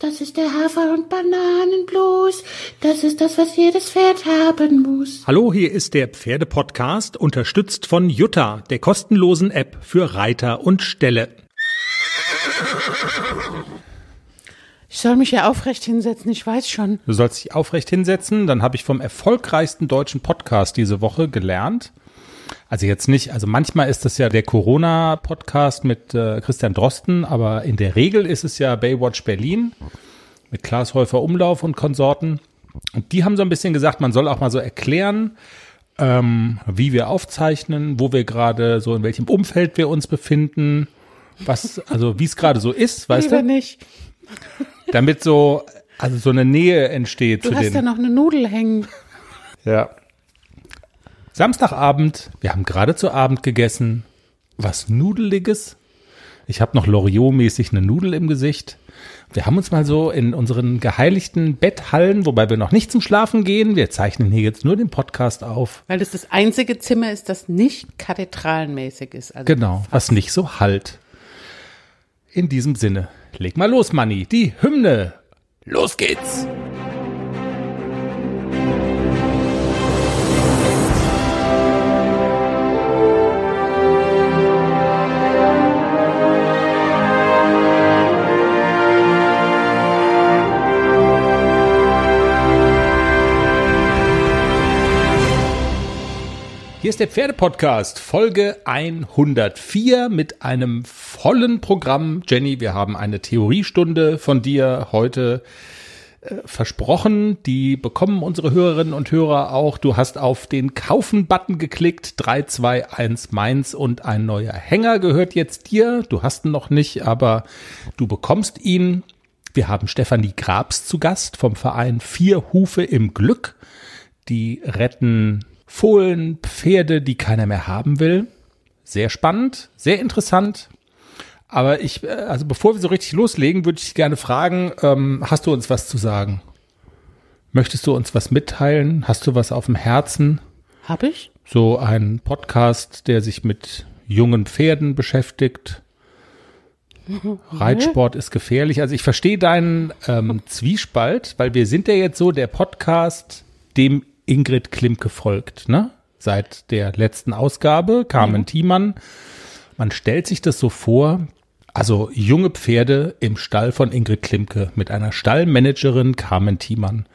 Das ist der Hafer- und Bananenblues. Das ist das, was jedes Pferd haben muss. Hallo, hier ist der Pferdepodcast, unterstützt von Jutta, der kostenlosen App für Reiter und Ställe. Ich soll mich ja aufrecht hinsetzen, ich weiß schon. Du sollst dich aufrecht hinsetzen, dann habe ich vom erfolgreichsten deutschen Podcast diese Woche gelernt. Also jetzt nicht, also manchmal ist das ja der Corona-Podcast mit äh, Christian Drosten, aber in der Regel ist es ja Baywatch Berlin mit Klaas Häufer Umlauf und Konsorten. Und die haben so ein bisschen gesagt, man soll auch mal so erklären, ähm, wie wir aufzeichnen, wo wir gerade so in welchem Umfeld wir uns befinden, was, also wie es gerade so ist, weißt Lieber du? nicht. Damit so, also so eine Nähe entsteht Du zu hast ja noch eine Nudel hängen. Ja. Samstagabend, wir haben gerade zu Abend gegessen. Was Nudeliges. Ich habe noch Loriot-mäßig eine Nudel im Gesicht. Wir haben uns mal so in unseren geheiligten Betthallen, wobei wir noch nicht zum Schlafen gehen, wir zeichnen hier jetzt nur den Podcast auf. Weil das das einzige Zimmer ist, das nicht kathedralenmäßig ist. Also Genau, was nicht so halt. In diesem Sinne, leg mal los, Manni, die Hymne. Los geht's! Der Pferdepodcast, Folge 104 mit einem vollen Programm. Jenny, wir haben eine Theoriestunde von dir heute äh, versprochen. Die bekommen unsere Hörerinnen und Hörer auch. Du hast auf den Kaufen-Button geklickt. 3, 2, 1 Mainz und ein neuer Hänger gehört jetzt dir. Du hast ihn noch nicht, aber du bekommst ihn. Wir haben Stefanie Grabs zu Gast vom Verein Vier Hufe im Glück. Die retten Fohlen, Pferde, die keiner mehr haben will. Sehr spannend, sehr interessant. Aber ich, äh, also bevor wir so richtig loslegen, würde ich gerne fragen, ähm, hast du uns was zu sagen? Möchtest du uns was mitteilen? Hast du was auf dem Herzen? Hab ich? So ein Podcast, der sich mit jungen Pferden beschäftigt. Reitsport ist gefährlich. Also ich verstehe deinen ähm, Zwiespalt, weil wir sind ja jetzt so der Podcast, dem Ingrid Klimke folgt, ne? Seit der letzten Ausgabe, Carmen Thiemann. Man stellt sich das so vor, also junge Pferde im Stall von Ingrid Klimke mit einer Stallmanagerin Carmen Thiemann.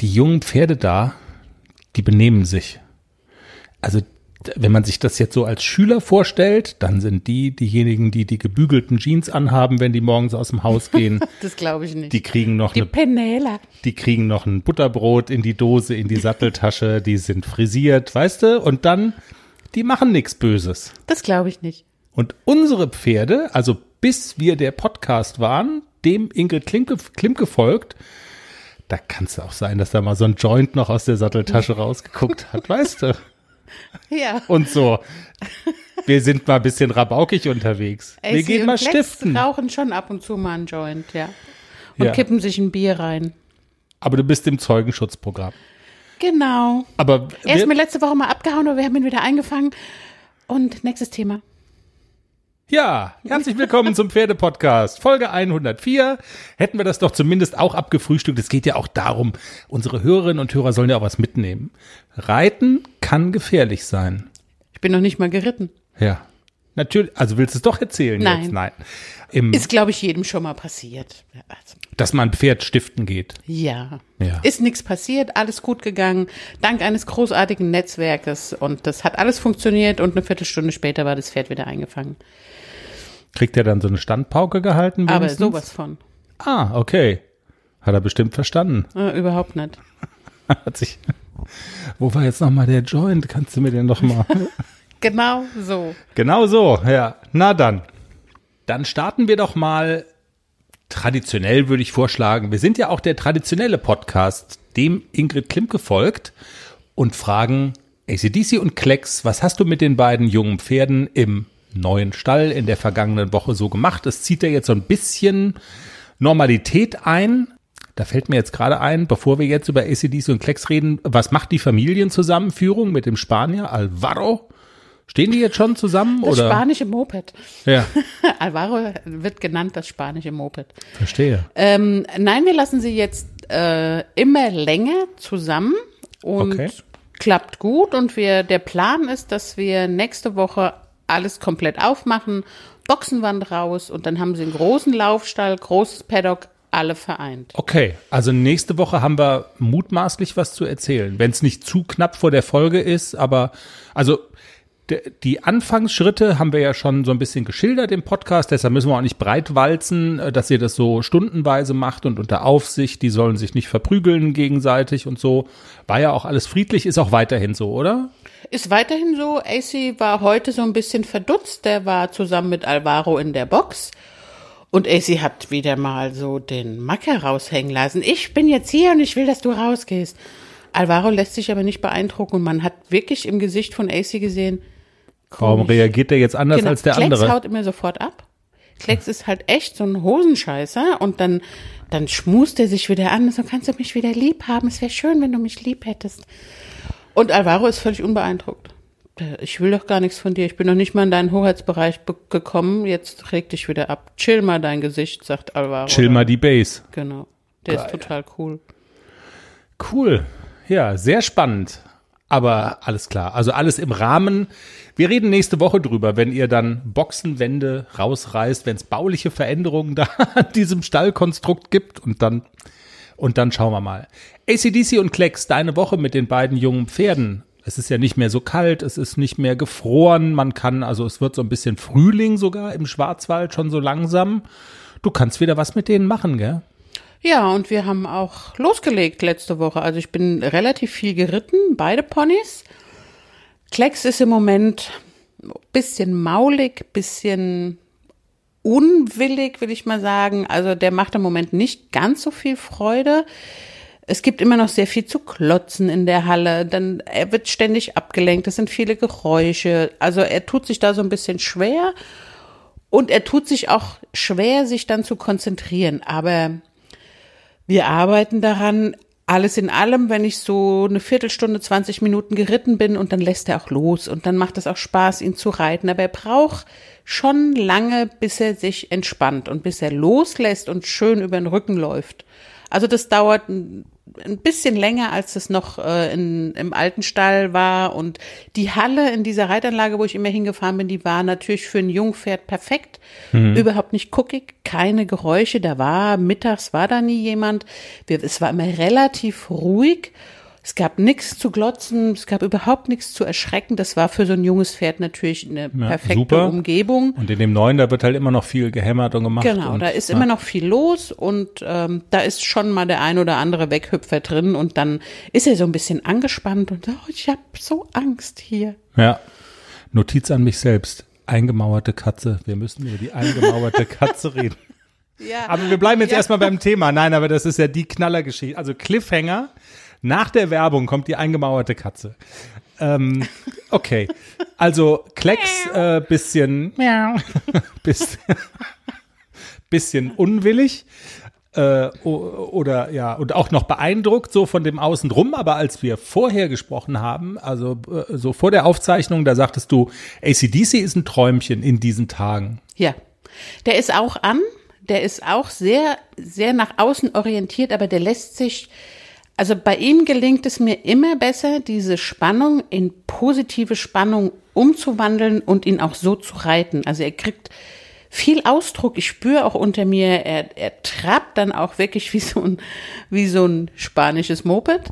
Die jungen Pferde da, die benehmen sich. Also wenn man sich das jetzt so als Schüler vorstellt, dann sind die diejenigen, die die gebügelten Jeans anhaben, wenn die morgens aus dem Haus gehen. Das glaube ich nicht. Die kriegen noch Die eine Penela. die kriegen noch ein Butterbrot in die Dose, in die Satteltasche, die sind frisiert, weißt du? Und dann, die machen nichts Böses. Das glaube ich nicht. Und unsere Pferde, also bis wir der Podcast waren, dem Ingrid Klimke, Klimke folgt, da kann es auch sein, dass da mal so ein Joint noch aus der Satteltasche rausgeguckt hat, weißt du? Ja. Und so. Wir sind mal ein bisschen rabaukig unterwegs. wir AC gehen mal Lex stiften. rauchen schon ab und zu mal einen Joint, ja. Und Ja. kippen sich ein Bier rein. Aber du bist im Zeugenschutzprogramm. Genau. Aber Er ist wir- mir letzte Woche mal abgehauen, aber wir haben ihn wieder eingefangen. Und nächstes Thema. Ja, herzlich willkommen zum Pferdepodcast. Folge 104. Hätten wir das doch zumindest auch abgefrühstückt. Es geht ja auch darum, unsere Hörerinnen und Hörer sollen ja auch was mitnehmen. Reiten kann gefährlich sein. Ich bin noch nicht mal geritten. Ja. Natürlich, also willst du es doch erzählen Nein. jetzt? Nein. Im, Ist, glaube ich, jedem schon mal passiert. Also, dass man Pferd stiften geht. ja. Ja. Ist nichts passiert, alles gut gegangen, dank eines großartigen Netzwerkes. Und das hat alles funktioniert und eine Viertelstunde später war das Pferd wieder eingefangen. Kriegt er dann so eine Standpauke gehalten? Aber wenigstens? sowas von. Ah, okay. Hat er bestimmt verstanden. Äh, überhaupt nicht. Hat sich. Wo war jetzt nochmal der Joint? Kannst du mir den noch mal? Genau so. Genau so, ja. Na dann. Dann starten wir doch mal traditionell, würde ich vorschlagen. Wir sind ja auch der traditionelle Podcast, dem Ingrid Klimke folgt und fragen ACDC und Klecks, was hast du mit den beiden jungen Pferden im neuen Stall in der vergangenen Woche so gemacht? Es zieht ja jetzt so ein bisschen Normalität ein. Da fällt mir jetzt gerade ein, bevor wir jetzt über ACDC und Klecks reden, was macht die Familienzusammenführung mit dem Spanier Alvaro? Stehen die jetzt schon zusammen Das oder? spanische Moped. Ja, Alvaro wird genannt das spanische Moped. verstehe. Ähm, nein, wir lassen sie jetzt äh, immer länger zusammen und Okay. klappt gut. Und wir, der Plan ist, dass wir nächste Woche alles komplett aufmachen, Boxenwand raus und dann haben sie einen großen Laufstall, großes Paddock, alle vereint. Okay, also nächste Woche haben wir mutmaßlich was zu erzählen, wenn es nicht zu knapp vor der Folge ist, aber also die Anfangsschritte haben wir ja schon so ein bisschen geschildert im Podcast, deshalb müssen wir auch nicht breit walzen, äh, dass ihr das so stundenweise macht und unter Aufsicht, die sollen sich nicht verprügeln gegenseitig und so. War ja auch alles friedlich, ist auch weiterhin so, oder? Ist weiterhin so. AC war heute so ein bisschen verdutzt. Der war zusammen mit Alvaro in der Box. Und AC hat wieder mal so den Macker raushängen lassen. Ich bin jetzt hier und ich will, dass du rausgehst. Alvaro lässt sich aber nicht beeindrucken und man hat wirklich im Gesicht von AC gesehen, Warum reagiert der jetzt anders Genau, als der Klecks andere? haut immer sofort ab. Klecks ist halt echt so ein Hosenscheißer und dann, dann schmust er sich wieder an. So kannst du mich wieder lieb haben. Es wäre schön, wenn du mich lieb hättest. Und Alvaro ist völlig unbeeindruckt. Ich will doch gar nichts von dir. Ich bin noch nicht mal in deinen Hoheitsbereich be- gekommen. Jetzt reg dich wieder ab. Chill mal dein Gesicht, sagt Alvaro. Chill mal die Base. Genau. Der ist total cool. Cool. Ja, sehr spannend. Aber alles klar. Also alles im Rahmen. Wir reden nächste Woche drüber, wenn ihr dann Boxenwände rausreißt, wenn es bauliche Veränderungen da an diesem Stallkonstrukt gibt und dann und dann schauen wir mal. ACDC und Klecks, deine Woche mit den beiden jungen Pferden. Es ist ja nicht mehr so kalt, es ist nicht mehr gefroren. Man kann, also es wird so ein bisschen Frühling sogar im Schwarzwald schon so langsam. Du kannst wieder was mit denen machen, gell? Ja, und wir haben auch losgelegt letzte Woche. Also ich bin relativ viel geritten, beide Ponys. Klecks ist im Moment bisschen maulig, bisschen unwillig, will ich mal sagen. Also der macht im Moment nicht ganz so viel Freude. Es gibt immer noch sehr viel zu klotzen in der Halle. Dann er wird ständig abgelenkt. Es sind viele Geräusche. Also er tut sich da so ein bisschen schwer und er tut sich auch schwer, sich dann zu konzentrieren. Aber wir arbeiten daran. Alles in allem, wenn ich so eine Viertelstunde, 20 Minuten geritten bin und dann lässt er auch los und dann macht es auch Spaß, ihn zu reiten. Aber er braucht schon lange, bis er sich entspannt und bis er loslässt und schön über den Rücken läuft. Also das dauert ein, ein bisschen länger, als es noch äh, in, im alten Stall war. Und die Halle in dieser Reitanlage, wo ich immer hingefahren bin, die war natürlich für ein Jungpferd perfekt. Überhaupt nicht guckig, keine Geräusche. Da war, mittags war da nie jemand. Wir, es war immer relativ ruhig. Es gab nichts zu glotzen, es gab überhaupt nichts zu erschrecken. Das war für so ein junges Pferd natürlich eine perfekte super. Umgebung. Und in dem neuen, da wird halt immer noch viel gehämmert und gemacht. Genau, und, da ist ja. immer noch viel los und ähm, da ist schon mal der ein oder andere Weghüpfer drin und dann ist er so ein bisschen angespannt und oh, ich habe so Angst hier. Ja. Notiz an mich selbst. Eingemauerte Katze. Wir müssen über die eingemauerte Katze reden. Ja, Aber wir bleiben jetzt Ja. erstmal beim Thema. Nein, aber das ist ja die Knallergeschichte. Also Cliffhanger. Nach der Werbung kommt die eingemauerte Katze. Ähm, okay. Also Klecks äh, bisschen, bisschen, bisschen unwillig. Äh, oder ja, und auch noch beeindruckt so von dem Außenrum, aber als wir vorher gesprochen haben, also äh, so vor der Aufzeichnung, da sagtest du, ACDC ist ein Träumchen in diesen Tagen. Ja, der ist auch an, der ist auch sehr, sehr nach außen orientiert, aber der lässt sich, also bei ihm gelingt es mir immer besser, diese Spannung in positive Spannung umzuwandeln und ihn auch so zu reiten. Also er kriegt viel Ausdruck. Ich spüre auch unter mir, er, er trappt dann auch wirklich wie so ein, wie so ein spanisches Moped.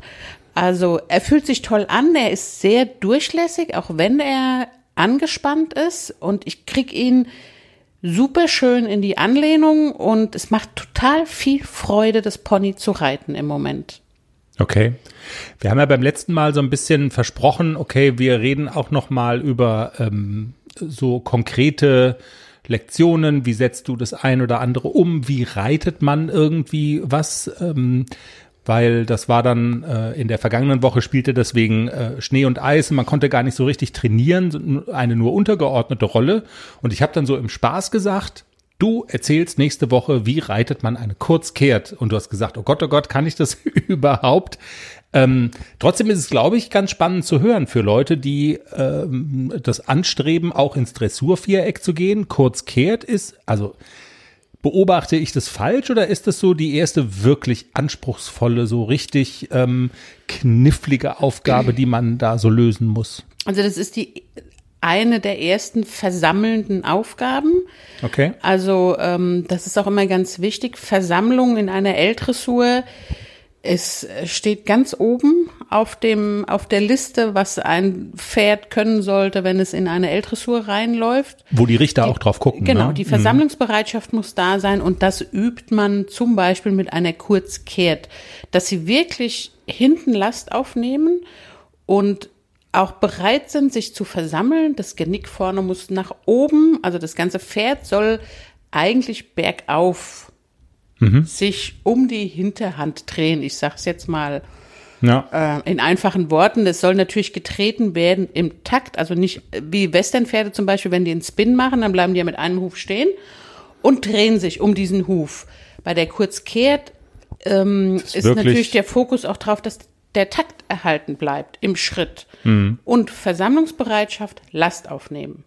Also er fühlt sich toll an, er ist sehr durchlässig, auch wenn er angespannt ist und ich krieg ihn super schön in die Anlehnung und es macht total viel Freude, das Pony zu reiten im Moment. Okay. Wir haben ja beim letzten Mal so ein bisschen versprochen, okay, wir reden auch noch mal über ähm, so konkrete Lektionen. Wie setzt du das ein oder andere um? Wie reitet man irgendwie was? Ähm, weil das war dann äh, in der vergangenen Woche spielte deswegen äh, Schnee und Eis und man konnte gar nicht so richtig trainieren, eine nur untergeordnete Rolle. Und ich habe dann so im Spaß gesagt, Du erzählst nächste Woche, wie reitet man eine Kurzkehrt. Und du hast gesagt, oh Gott, oh Gott, kann ich das überhaupt? Ähm, trotzdem ist es, glaube ich, ganz spannend zu hören für Leute, die ähm, das anstreben, auch ins Dressurviereck zu gehen. Kurzkehrt ist, also beobachte ich das falsch oder ist das so die erste wirklich anspruchsvolle, so richtig ähm, knifflige Aufgabe, die man da so lösen muss? Also das ist die eine der ersten versammelnden Aufgaben. Okay. Also ähm, das ist auch immer ganz wichtig. Versammlung in einer L-Dressur es steht ganz oben auf dem, auf der Liste, was ein Pferd können sollte, wenn es in eine L-Dressur reinläuft. Wo die Richter die, auch drauf gucken. Genau, ne? die Versammlungsbereitschaft mhm. muss da sein und das übt man zum Beispiel mit einer Kurzkehrt, dass sie wirklich hinten Last aufnehmen und auch bereit sind, sich zu versammeln. Das Genick vorne muss nach oben, also das ganze Pferd soll eigentlich bergauf mhm. sich um die Hinterhand drehen. Ich sage es jetzt mal ja. äh, in einfachen Worten. Es soll natürlich getreten werden im Takt, also nicht wie Westernpferde zum Beispiel, wenn die einen Spin machen, dann bleiben die ja mit einem Huf stehen und drehen sich um diesen Huf. Bei der Kurzkehrt ähm, ist, ist natürlich der Fokus auch drauf, dass der Takt erhalten bleibt im Schritt. Mhm. Und Versammlungsbereitschaft, Last aufnehmen.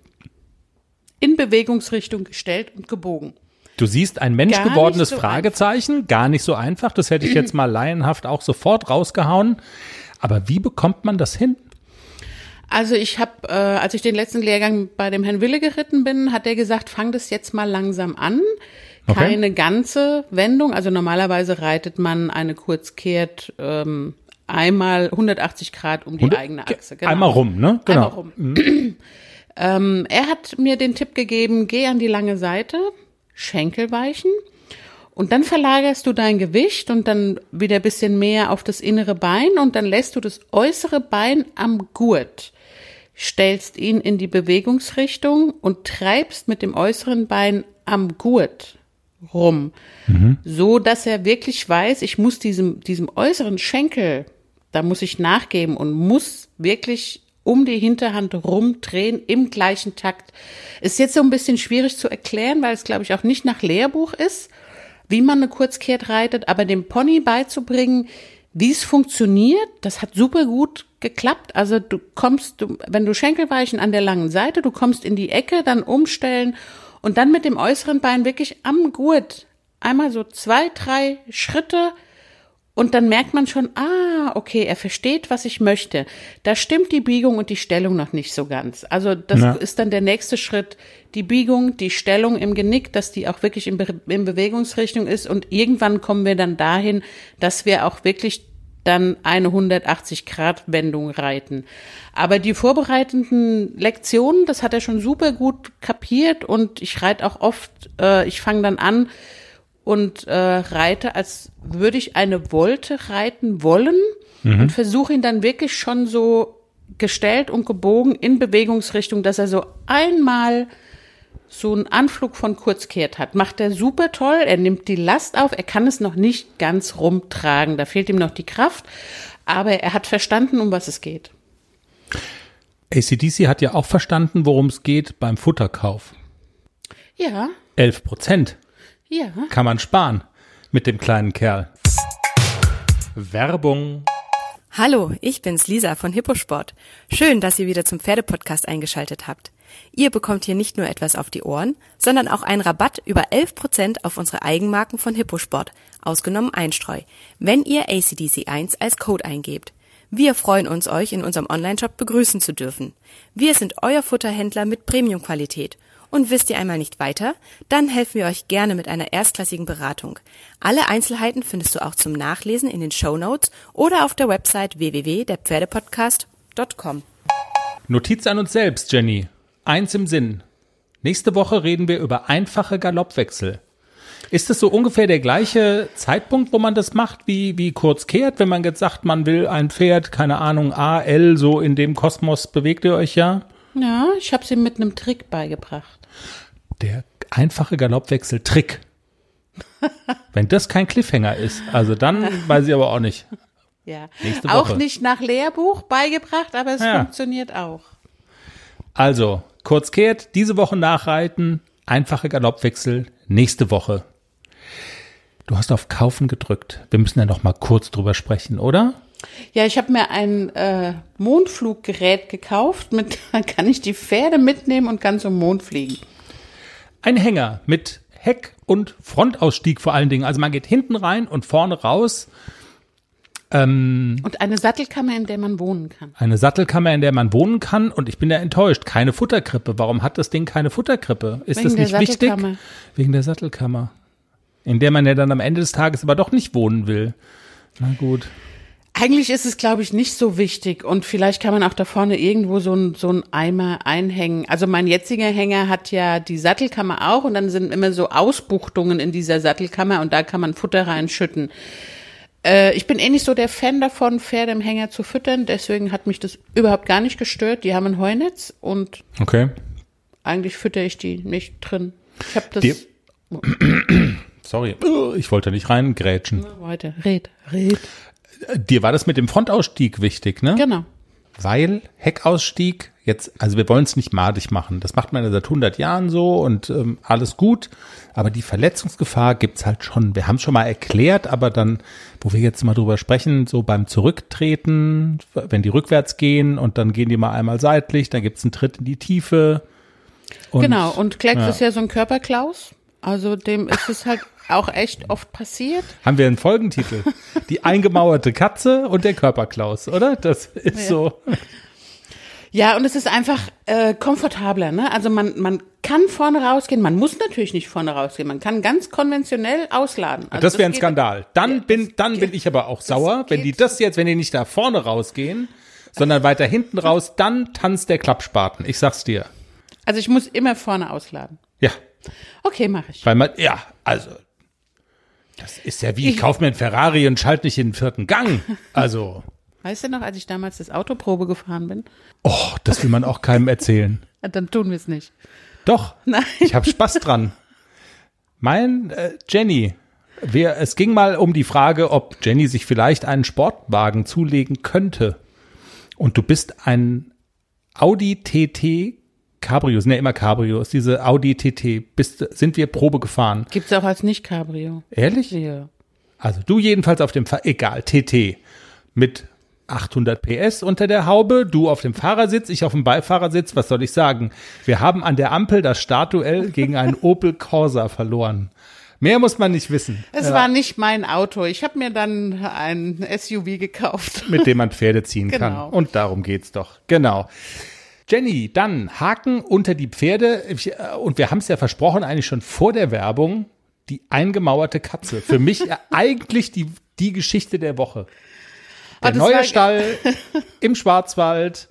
In Bewegungsrichtung gestellt und gebogen. Du siehst ein menschgewordenes so Fragezeichen, einfach. gar nicht so einfach. Das hätte ich jetzt mal laienhaft auch sofort rausgehauen. Aber wie bekommt man das hin? Also ich habe, äh, als ich den letzten Lehrgang bei dem Herrn Wille geritten bin, hat er gesagt, fang das jetzt mal langsam an. Okay. Keine ganze Wendung. Also normalerweise reitet man eine Kurzkehrt ähm, einmal 180 Grad um die 100, eigene Achse. Genau. Einmal rum, ne? Genau. Einmal rum. Mhm. ähm, er hat mir den Tipp gegeben, geh an die lange Seite, Schenkel weichen und dann verlagerst du dein Gewicht und dann wieder ein bisschen mehr auf das innere Bein und dann lässt du das äußere Bein am Gurt, stellst ihn in die Bewegungsrichtung und treibst mit dem äußeren Bein am Gurt rum, mhm. so dass er wirklich weiß, ich muss diesem, diesem äußeren Schenkel, da muss ich nachgeben und muss wirklich um die Hinterhand rumdrehen im gleichen Takt. Ist jetzt so ein bisschen schwierig zu erklären, weil es, glaube ich, auch nicht nach Lehrbuch ist, wie man eine Kurzkehrt reitet, aber dem Pony beizubringen, wie es funktioniert, das hat super gut geklappt. Also du kommst, du, wenn du Schenkelweichen an der langen Seite, du kommst in die Ecke, dann umstellen und dann mit dem äußeren Bein wirklich am Gurt einmal so zwei, drei Schritte und dann merkt man schon, ah, okay, er versteht, was ich möchte. Da stimmt die Biegung und die Stellung noch nicht so ganz. Also das ja. ist dann der nächste Schritt. Die Biegung, die Stellung im Genick, dass die auch wirklich in, Be in Bewegungsrichtung ist. Und irgendwann kommen wir dann dahin, dass wir auch wirklich dann eine 180-Grad-Wendung reiten. Aber die vorbereitenden Lektionen, das hat er schon super gut kapiert und ich reite auch oft, äh, ich fange dann an, und äh, reite, als würde ich eine Wolte reiten wollen mhm. und versuche ihn dann wirklich schon so gestellt und gebogen in Bewegungsrichtung, dass er so einmal so einen Anflug von Kurzkehrt hat. Macht er super toll, er nimmt die Last auf, er kann es noch nicht ganz rumtragen, da fehlt ihm noch die Kraft, aber er hat verstanden, um was es geht. ACDC hat ja auch verstanden, worum es geht beim Futterkauf. Ja. 11 Prozent. Ja. Kann man sparen mit dem kleinen Kerl. Werbung. Hallo, ich bin's Lisa von Hipposport. Schön, dass ihr wieder zum Pferdepodcast eingeschaltet habt. Ihr bekommt hier nicht nur etwas auf die Ohren, sondern auch einen Rabatt über 11% auf unsere Eigenmarken von Hipposport, ausgenommen Einstreu, wenn ihr ACDC1 als Code eingebt. Wir freuen uns, euch in unserem Onlineshop begrüßen zu dürfen. Wir sind euer Futterhändler mit Premiumqualität und wisst ihr einmal nicht weiter? Dann helfen wir euch gerne mit einer erstklassigen Beratung. Alle Einzelheiten findest du auch zum Nachlesen in den Show Notes oder auf der Website www.derpferdepodcast.com. Notiz an uns selbst, Jenny. Eins im Sinn. Nächste Woche reden wir über einfache Galoppwechsel. Ist es so ungefähr der gleiche Zeitpunkt, wo man das macht, wie, wie kurz kehrt, wenn man jetzt sagt, man will ein Pferd, keine Ahnung, A, L, so in dem Kosmos bewegt ihr euch ja? Ja, ich habe sie mit einem Trick beigebracht. Der einfache Galoppwechsel-Trick. Wenn das kein Cliffhanger ist, also dann weiß ich aber auch nicht. Ja, auch nicht nach Lehrbuch beigebracht, aber es ja. funktioniert auch. Also, kurz kehrt, diese Woche nachreiten, einfache Galoppwechsel nächste Woche. Du hast auf Kaufen gedrückt. Wir müssen ja noch mal kurz drüber sprechen, oder? Ja, ich habe mir ein äh, Mondfluggerät gekauft. Mit, dann kann ich die Pferde mitnehmen und kann zum Mond fliegen. Ein Hänger mit Heck- und Frontausstieg vor allen Dingen. Also man geht hinten rein und vorne raus. Ähm, Und eine Sattelkammer, in der man wohnen kann. eine Sattelkammer, in der man wohnen kann. Und ich bin ja enttäuscht. Keine Futterkrippe. Warum hat das Ding keine Futterkrippe? Ist Wegen das nicht wichtig? Wegen der Sattelkammer. In der man ja dann am Ende des Tages aber doch nicht wohnen will. Na gut. Eigentlich ist es, glaube ich, nicht so wichtig und vielleicht kann man auch da vorne irgendwo so ein, so ein Eimer einhängen. Also mein jetziger Hänger hat ja die Sattelkammer auch und dann sind immer so Ausbuchtungen in dieser Sattelkammer und da kann man Futter reinschütten. Äh, ich bin eh nicht so der Fan davon, Pferde im Hänger zu füttern, deswegen hat mich das überhaupt gar nicht gestört. Die haben ein Heunetz und Okay. eigentlich fütter ich die nicht drin. Ich habe das Die- Sorry. Ich wollte nicht reingrätschen. weiter. Red, red. Dir war das mit dem Frontausstieg wichtig, ne? Genau. Weil Heckausstieg, jetzt, also wir wollen es nicht madig machen. Das macht man ja seit 100 Jahren so und ähm, alles gut. Aber die Verletzungsgefahr gibt's halt schon. Wir haben schon mal erklärt, aber dann, wo wir jetzt mal drüber sprechen, so beim Zurücktreten, wenn die rückwärts gehen und dann gehen die mal einmal seitlich, dann gibt's einen Tritt in die Tiefe. Und, genau. Und Klecks ja. ist ja so ein Körperklaus. Also dem ist es halt auch echt oft passiert. Haben wir einen Folgentitel? Die eingemauerte Katze und der Körperklaus, oder? Das ist so. Ja, und es ist einfach äh, komfortabler, ne? Also man, man kann vorne rausgehen, man muss natürlich nicht vorne rausgehen, man kann ganz konventionell ausladen. Also das wäre ein geht- Skandal. Dann Ja, bin, dann bin ich aber auch sauer, wenn die geht- das jetzt, wenn die nicht da vorne rausgehen, sondern weiter hinten raus, dann tanzt der Klappspaten. Ich sag's dir. Also ich muss immer vorne ausladen. Ja, Okay, mache ich. weil man, ja, also, das ist ja wie, ich kauf mir einen Ferrari und schalte nicht in den vierten Gang. Also, Weißt du noch, als ich damals das Autoprobe gefahren bin? oh, das will man auch keinem erzählen. Dann tun wir es nicht. Doch, Nein. ich habe Spaß dran. Mein äh, Jenny, wir, es ging mal um die Frage, ob Jenny sich vielleicht einen Sportwagen zulegen könnte. Und du bist ein Audi TT Cabrio, sind ja immer Cabrios, diese Audi TT, bist, sind wir Probe gefahren. Gibt's auch als Nicht-Cabrio. Ehrlich? Ja. Also du jedenfalls auf dem, Fahr egal, TT, mit 800 PS unter der Haube, du auf dem Fahrersitz, ich auf dem Beifahrersitz, was soll ich sagen? Wir haben an der Ampel das Startduell gegen einen Opel Corsa verloren. Mehr muss man nicht wissen, Es war nicht mein Auto. Ich habe mir dann ein SUV gekauft. mit dem man Pferde ziehen kann. Genau. Und darum geht's doch. Genau. Jenny, dann Haken unter die Pferde. Äh, Und wir haben es ja versprochen, eigentlich schon vor der Werbung, die eingemauerte Katze. Für mich eigentlich die, die Geschichte der Woche. Der das neue war- Stall im Schwarzwald,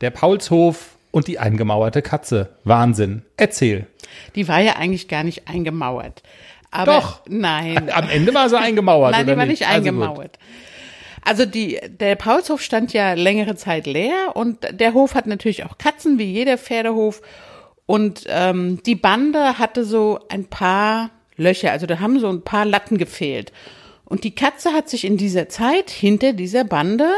der Paulshof und die eingemauerte Katze. Wahnsinn. Erzähl. Die war ja eigentlich gar nicht eingemauert. Aber Doch. Nein. Am Ende war sie eingemauert. Nein, die war nicht Also gut. eingemauert. Also die, der Paulshof stand ja längere Zeit leer und der Hof hat natürlich auch Katzen, wie jeder Pferdehof. Und ähm, die Bande hatte so ein paar Löcher, also da haben so ein paar Latten gefehlt. Und die Katze hat sich in dieser Zeit hinter dieser Bande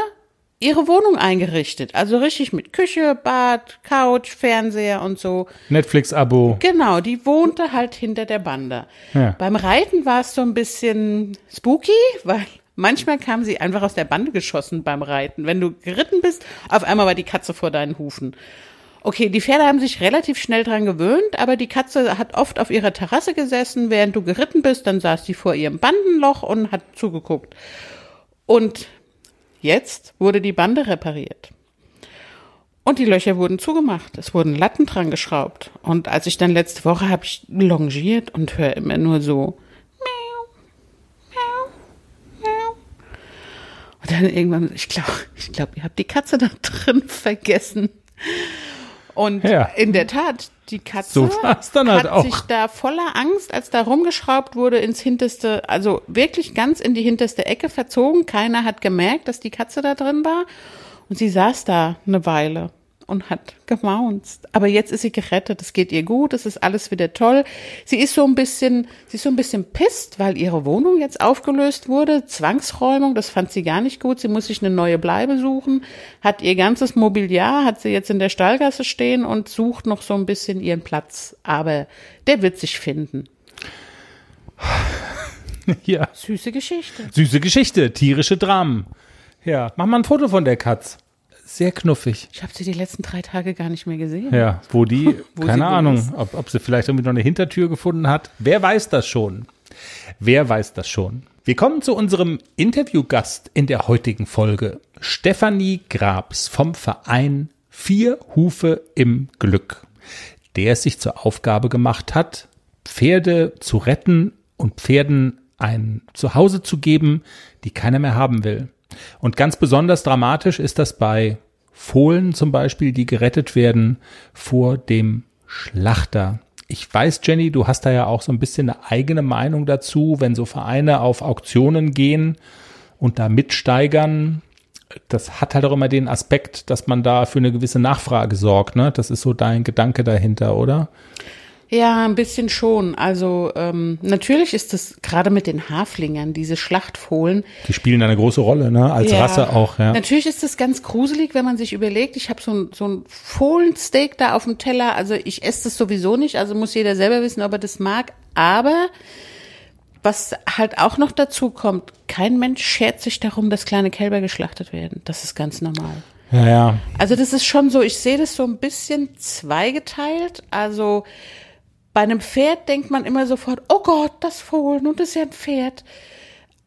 ihre Wohnung eingerichtet. Also richtig mit Küche, Bad, Couch, Fernseher und so. Netflix-Abo. Genau, die wohnte halt hinter der Bande. Ja. Beim Reiten war es so ein bisschen spooky, weil manchmal kam sie einfach aus der Bande geschossen beim Reiten. Wenn du geritten bist, auf einmal war die Katze vor deinen Hufen. Okay, die Pferde haben sich relativ schnell dran gewöhnt, aber die Katze hat oft auf ihrer Terrasse gesessen, während du geritten bist, dann saß sie vor ihrem Bandenloch und hat zugeguckt. Und jetzt wurde die Bande repariert. Und die Löcher wurden zugemacht. Es wurden Latten dran geschraubt. Und als ich dann letzte Woche habe ich longiert und höre immer nur so dann irgendwann, ich glaube, ich glaube, ihr habt die Katze da drin vergessen. Und Ja. in der Tat, die Katze So halt hat auch. sich da voller Angst, als da rumgeschraubt wurde, ins hinterste, also wirklich ganz in die hinterste Ecke verzogen. Keiner hat gemerkt, dass die Katze da drin war. Und sie saß da eine Weile und hat gemaunzt. Aber jetzt ist sie gerettet, es geht ihr gut, es ist alles wieder toll. Sie ist so ein bisschen, sie ist so ein bisschen pisst, weil ihre Wohnung jetzt aufgelöst wurde. Zwangsräumung, das fand sie gar nicht gut. Sie muss sich eine neue Bleibe suchen, hat ihr ganzes Mobiliar, hat sie jetzt in der Stallgasse stehen und sucht noch so ein bisschen ihren Platz. Aber der wird sich finden. ja. Süße Geschichte. Süße Geschichte, tierische Dramen. Ja, mach mal ein Foto von der Katz. Sehr knuffig. Ich habe sie die letzten drei Tage gar nicht mehr gesehen. Ja, wo die, Wo keine Ahnung, ob, ob sie vielleicht irgendwie noch eine Hintertür gefunden hat. Wer weiß das schon? Wer weiß das schon? Wir kommen zu unserem Interviewgast in der heutigen Folge. Stefanie Grabs vom Verein Vier Hufe im Glück, der es sich zur Aufgabe gemacht hat, Pferde zu retten und Pferden ein Zuhause zu geben, die keiner mehr haben will. Und ganz besonders dramatisch ist das bei Fohlen zum Beispiel, die gerettet werden vor dem Schlachter. Ich weiß, Jenny, du hast da ja auch so ein bisschen eine eigene Meinung dazu, wenn so Vereine auf Auktionen gehen und da mitsteigern. Das hat halt auch immer den Aspekt, dass man da für eine gewisse Nachfrage sorgt. Ne? Das ist so dein Gedanke dahinter, oder? Ja, ein bisschen schon. Also ähm, natürlich ist es gerade mit den Haflingern, diese Schlachtfohlen. Die spielen eine große Rolle, ne? Als Ja, Rasse auch, ja. Natürlich ist es ganz gruselig, wenn man sich überlegt, ich habe so ein, so ein Fohlensteak da auf dem Teller. Also ich esse das sowieso nicht, also muss jeder selber wissen, ob er das mag. Aber was halt auch noch dazu kommt, kein Mensch schert sich darum, dass kleine Kälber geschlachtet werden. Das ist ganz normal. Ja, ja. Also das ist schon so, ich sehe das so ein bisschen zweigeteilt. Also bei einem Pferd denkt man immer sofort, oh Gott, das Fohlen und das ist ja ein Pferd.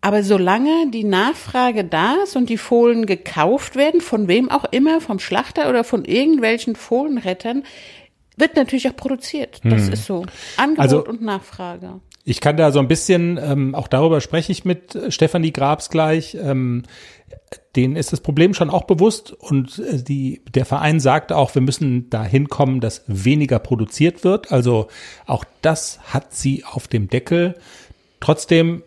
Aber solange die Nachfrage da ist und die Fohlen gekauft werden, von wem auch immer, vom Schlachter oder von irgendwelchen Fohlenrettern, wird natürlich auch produziert. Das ist so. Angebot Also- und Nachfrage. Ich kann da so ein bisschen, ähm, auch darüber spreche ich mit Stefanie Grabs gleich. Ähm, denen ist das Problem schon auch bewusst und äh, die, der Verein sagt auch, wir müssen da hinkommen, dass weniger produziert wird. Also auch das hat sie auf dem Deckel. Trotzdem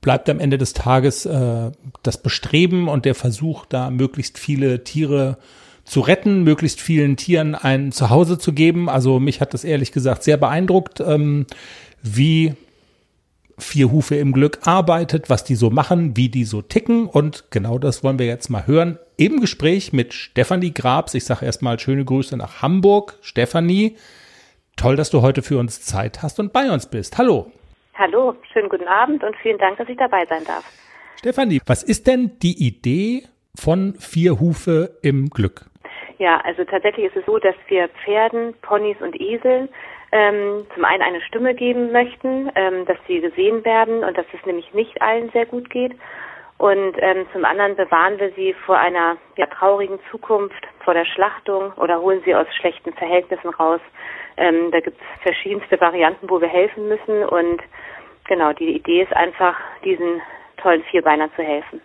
bleibt am Ende des Tages äh, das Bestreben und der Versuch, da möglichst viele Tiere zu retten, möglichst vielen Tieren ein Zuhause zu geben. Also mich hat das ehrlich gesagt sehr beeindruckt, ähm, wie vier Hufe im Glück arbeitet, was die so machen, wie die so ticken. Und genau das wollen wir jetzt mal hören im Gespräch mit Stefanie Grabs. Ich sage erstmal schöne Grüße nach Hamburg. Stefanie, toll, dass du heute für uns Zeit hast und bei uns bist. Hallo. Hallo, schönen guten Abend und vielen Dank, dass ich dabei sein darf. Stefanie, was ist denn die Idee von vier Hufe im Glück? Ja, also tatsächlich ist es so, dass wir Pferden, Ponys und Eseln ähm, zum einen eine Stimme geben möchten, ähm, dass sie gesehen werden und dass es nämlich nicht allen sehr gut geht. Und ähm, zum anderen bewahren wir sie vor einer ja, traurigen Zukunft, vor der Schlachtung oder holen sie aus schlechten Verhältnissen raus. Ähm, da gibt es verschiedenste Varianten, wo wir helfen müssen. Und genau, die Idee ist einfach, diesen tollen Vierbeinern zu helfen.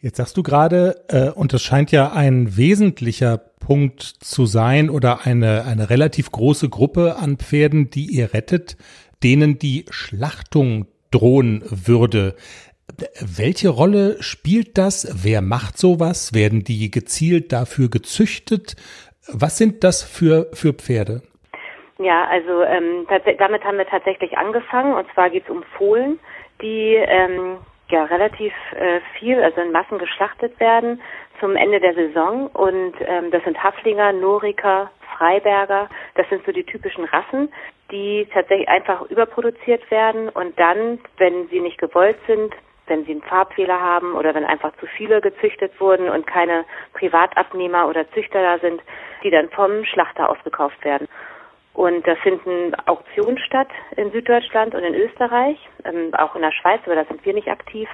Jetzt sagst du gerade, äh, und das scheint ja ein wesentlicher Punkt zu sein oder eine, eine relativ große Gruppe an Pferden, die ihr rettet, denen die Schlachtung drohen würde. Welche Rolle spielt das? Wer macht sowas? Werden die gezielt dafür gezüchtet? Was sind das für, für Pferde? Ja, also ähm, damit haben wir tatsächlich angefangen. Und zwar geht es um Fohlen, die ähm, ja relativ äh, viel, also in Massen geschlachtet werden zum Ende der Saison. Und ähm, das sind Haflinger, Noriker, Freiberger. Das sind so die typischen Rassen, die tatsächlich einfach überproduziert werden. Und dann, wenn sie nicht gewollt sind, wenn sie einen Farbfehler haben oder wenn einfach zu viele gezüchtet wurden und keine Privatabnehmer oder Züchter da sind, die dann vom Schlachter ausgekauft werden. Und da finden Auktionen statt in Süddeutschland und in Österreich, ähm, auch in der Schweiz, aber da sind wir nicht aktiv,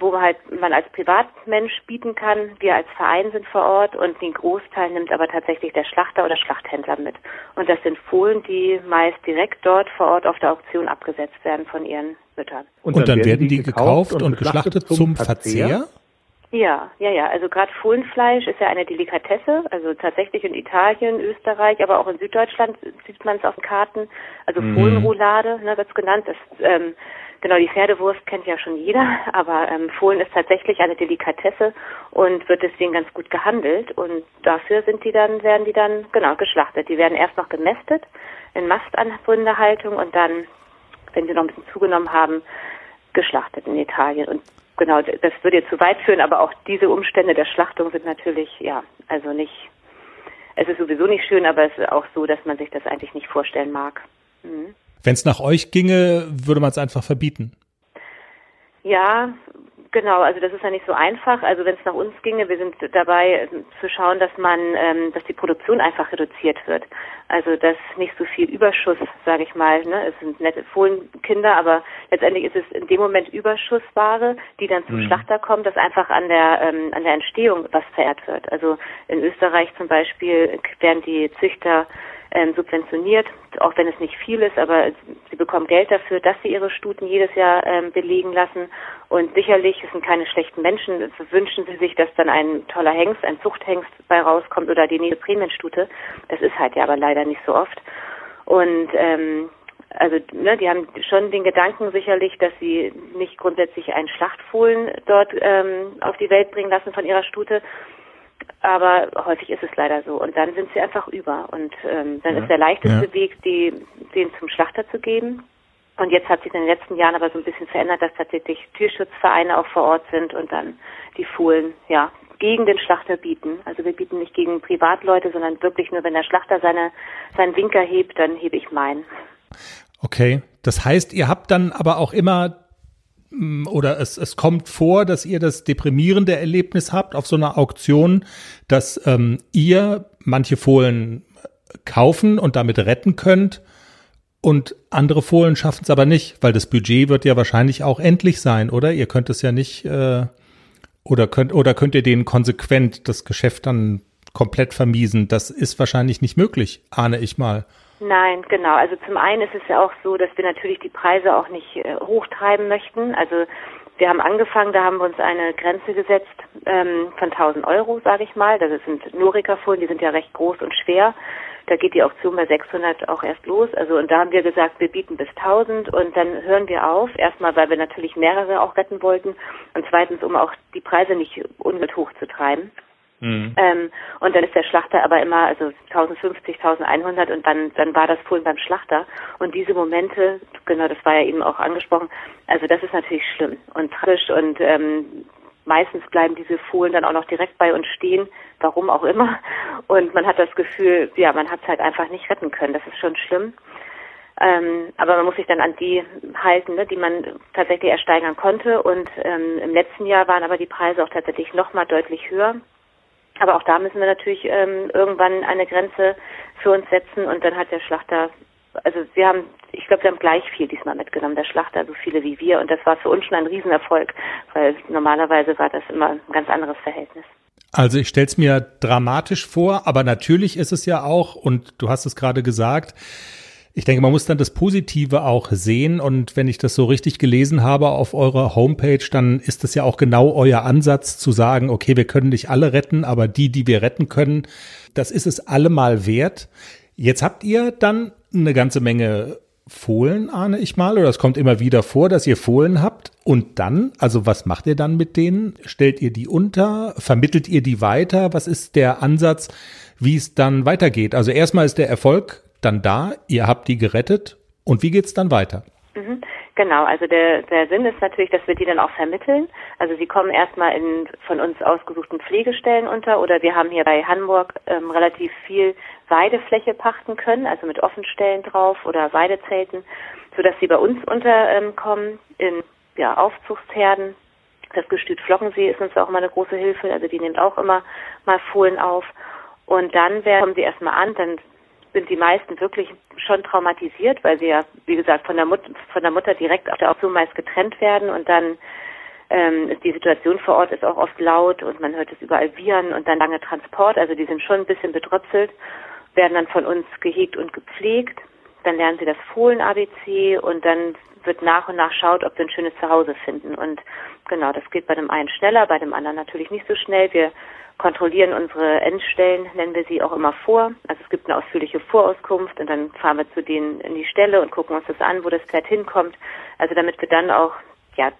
wo halt man als Privatmensch bieten kann. Wir als Verein sind vor Ort und den Großteil nimmt aber tatsächlich der Schlachter oder Schlachthändler mit. Und das sind Fohlen, die meist direkt dort vor Ort auf der Auktion abgesetzt werden von ihren Müttern. Und, dann, werden die gekauft und geschlachtet zum Verzehr? Ja, ja, ja. Also gerade Fohlenfleisch ist ja eine Delikatesse. Also tatsächlich in Italien, Österreich, aber auch in Süddeutschland sieht man es auf den Karten. Also Fohlenroulade ne, wird's genannt. Das, ähm, genau, die Pferdewurst kennt ja schon jeder, aber ähm, Fohlen ist tatsächlich eine Delikatesse und wird deswegen ganz gut gehandelt. Und dafür sind die dann, werden die dann genau geschlachtet. Die werden erst noch gemästet in Mastanbundehaltung und dann, wenn sie noch ein bisschen zugenommen haben, geschlachtet in Italien. Und genau, das würde jetzt zu weit führen, aber auch diese Umstände der Schlachtung sind natürlich, ja, also nicht, es ist sowieso nicht schön, aber es ist auch so, dass man sich das eigentlich nicht vorstellen mag. Mhm. Wenn es nach euch ginge, würde man es einfach verbieten. Ja, Genau, also das ist ja nicht so einfach. Also wenn es nach uns ginge, wir sind dabei äh, zu schauen, dass man, ähm, dass die Produktion einfach reduziert wird. Also dass nicht so viel Überschuss, sage ich mal, ne, es sind nette Fohlenkinder, aber letztendlich ist es in dem Moment Überschussware, die dann zum mhm. Schlachter kommt, dass einfach an der ähm, an der Entstehung was verehrt wird. Also in Österreich zum Beispiel werden die Züchter ähm, subventioniert, auch wenn es nicht viel ist, aber sie bekommen Geld dafür, dass sie ihre Stuten jedes Jahr ähm, belegen lassen. Und sicherlich, es sind keine schlechten Menschen, wünschen sie sich, dass dann ein toller Hengst, ein Zuchthengst bei rauskommt oder die nächste Prämienstute. Das ist halt ja aber leider nicht so oft. Und ähm, also ne, die haben schon den Gedanken sicherlich, dass sie nicht grundsätzlich einen Schlachtfohlen dort ähm, auf die Welt bringen lassen von ihrer Stute, aber häufig ist es leider so. Und dann sind sie einfach über. Und ähm, dann ja. ist der leichteste ja. Weg, die, den zum Schlachter zu geben. Und jetzt hat sich in den letzten Jahren aber so ein bisschen verändert, dass tatsächlich Tierschutzvereine auch vor Ort sind und dann die Fohlen, ja, gegen den Schlachter bieten. Also wir bieten nicht gegen Privatleute, sondern wirklich nur, wenn der Schlachter seine, seinen Winker hebt, dann hebe ich meinen. Okay, das heißt, ihr habt dann aber auch immer Mm, oder es, es kommt vor, dass ihr das deprimierende Erlebnis habt auf so einer Auktion, dass ähm, ihr manche Fohlen kaufen und damit retten könnt und andere Fohlen schaffen es aber nicht, weil das Budget wird ja wahrscheinlich auch endlich sein, oder? Ihr könnt es ja nicht äh, oder könnt oder könnt ihr denen konsequent das Geschäft dann komplett vermiesen? Das ist wahrscheinlich nicht möglich, ahne ich mal. Nein, genau. Also zum einen ist es ja auch so, dass wir natürlich die Preise auch nicht äh, hochtreiben möchten. Also wir haben angefangen, da haben wir uns eine Grenze gesetzt ähm, von 1000 Euro, sage ich mal. Das sind Norika-Folien, die sind ja recht groß und schwer. Da geht die Auktion bei 600 auch erst los. Also und da haben wir gesagt, wir bieten bis 1000 und dann hören wir auf. Erstmal, weil wir natürlich mehrere auch retten wollten und zweitens, um auch die Preise nicht unnötig hoch zu treiben. Mhm. Ähm, und dann ist der Schlachter aber immer, also 1050, 1100 und dann, dann war das Fohlen beim Schlachter. Und diese Momente, genau, das war ja eben auch angesprochen, also das ist natürlich schlimm und tragisch und ähm, meistens bleiben diese Fohlen dann auch noch direkt bei uns stehen, warum auch immer. Und man hat das Gefühl, ja, man hat es halt einfach nicht retten können. Das ist schon schlimm. Ähm, aber man muss sich dann an die halten, ne, die man tatsächlich ersteigern konnte. Und ähm, im letzten Jahr waren aber die Preise auch tatsächlich nochmal deutlich höher. Aber auch da müssen wir natürlich ähm, irgendwann eine Grenze für uns setzen und dann hat der Schlachter, also wir haben, ich glaube, wir haben gleich viel diesmal mitgenommen, der Schlachter so viele wie wir und das war für uns schon ein Riesenerfolg, weil normalerweise war das immer ein ganz anderes Verhältnis. Also ich stelle es mir dramatisch vor, aber natürlich ist es ja auch, und du hast es gerade gesagt, ich denke, man muss dann das Positive auch sehen. Und wenn ich das so richtig gelesen habe auf eurer Homepage, dann ist das ja auch genau euer Ansatz zu sagen, okay, wir können nicht alle retten, aber die, die wir retten können, das ist es allemal wert. Jetzt habt ihr dann eine ganze Menge Fohlen, ahne ich mal, oder es kommt immer wieder vor, dass ihr Fohlen habt. Und dann, also was macht ihr dann mit denen? Stellt ihr die unter? Vermittelt ihr die weiter? Was ist der Ansatz, wie es dann weitergeht? Also erstmal ist der Erfolg dann da, ihr habt die gerettet und wie geht's dann weiter? Mhm. Genau, also der, der Sinn ist natürlich, dass wir die dann auch vermitteln. Also sie kommen erstmal in von uns ausgesuchten Pflegestellen unter oder wir haben hier bei Hamburg ähm, relativ viel Weidefläche pachten können, also mit Offenstellen drauf oder Weidezelten, sodass sie bei uns unterkommen in ja, Aufzuchtsherden. Das Gestüt Flockensee ist uns auch immer eine große Hilfe, also die nimmt auch immer mal Fohlen auf. Und dann kommen sie erstmal an, dann sind die meisten wirklich schon traumatisiert, weil sie ja, wie gesagt, von der, Mut von der Mutter direkt auf der Auktion meist getrennt werden und dann ähm, die Situation vor Ort ist auch oft laut und man hört es überall wiehern und dann lange Transport, also die sind schon ein bisschen bedröpselt, werden dann von uns gehegt und gepflegt. Dann lernen sie das Fohlen-ABC und dann wird nach und nach schaut, ob wir ein schönes Zuhause finden. Und genau, das geht bei dem einen schneller, bei dem anderen natürlich nicht so schnell. Wir kontrollieren unsere Endstellen, nennen wir sie auch immer vor. Also es gibt eine ausführliche Vorauskunft und dann fahren wir zu denen in die Stelle und gucken uns das an, wo das Pferd hinkommt. Also damit wir dann auch ja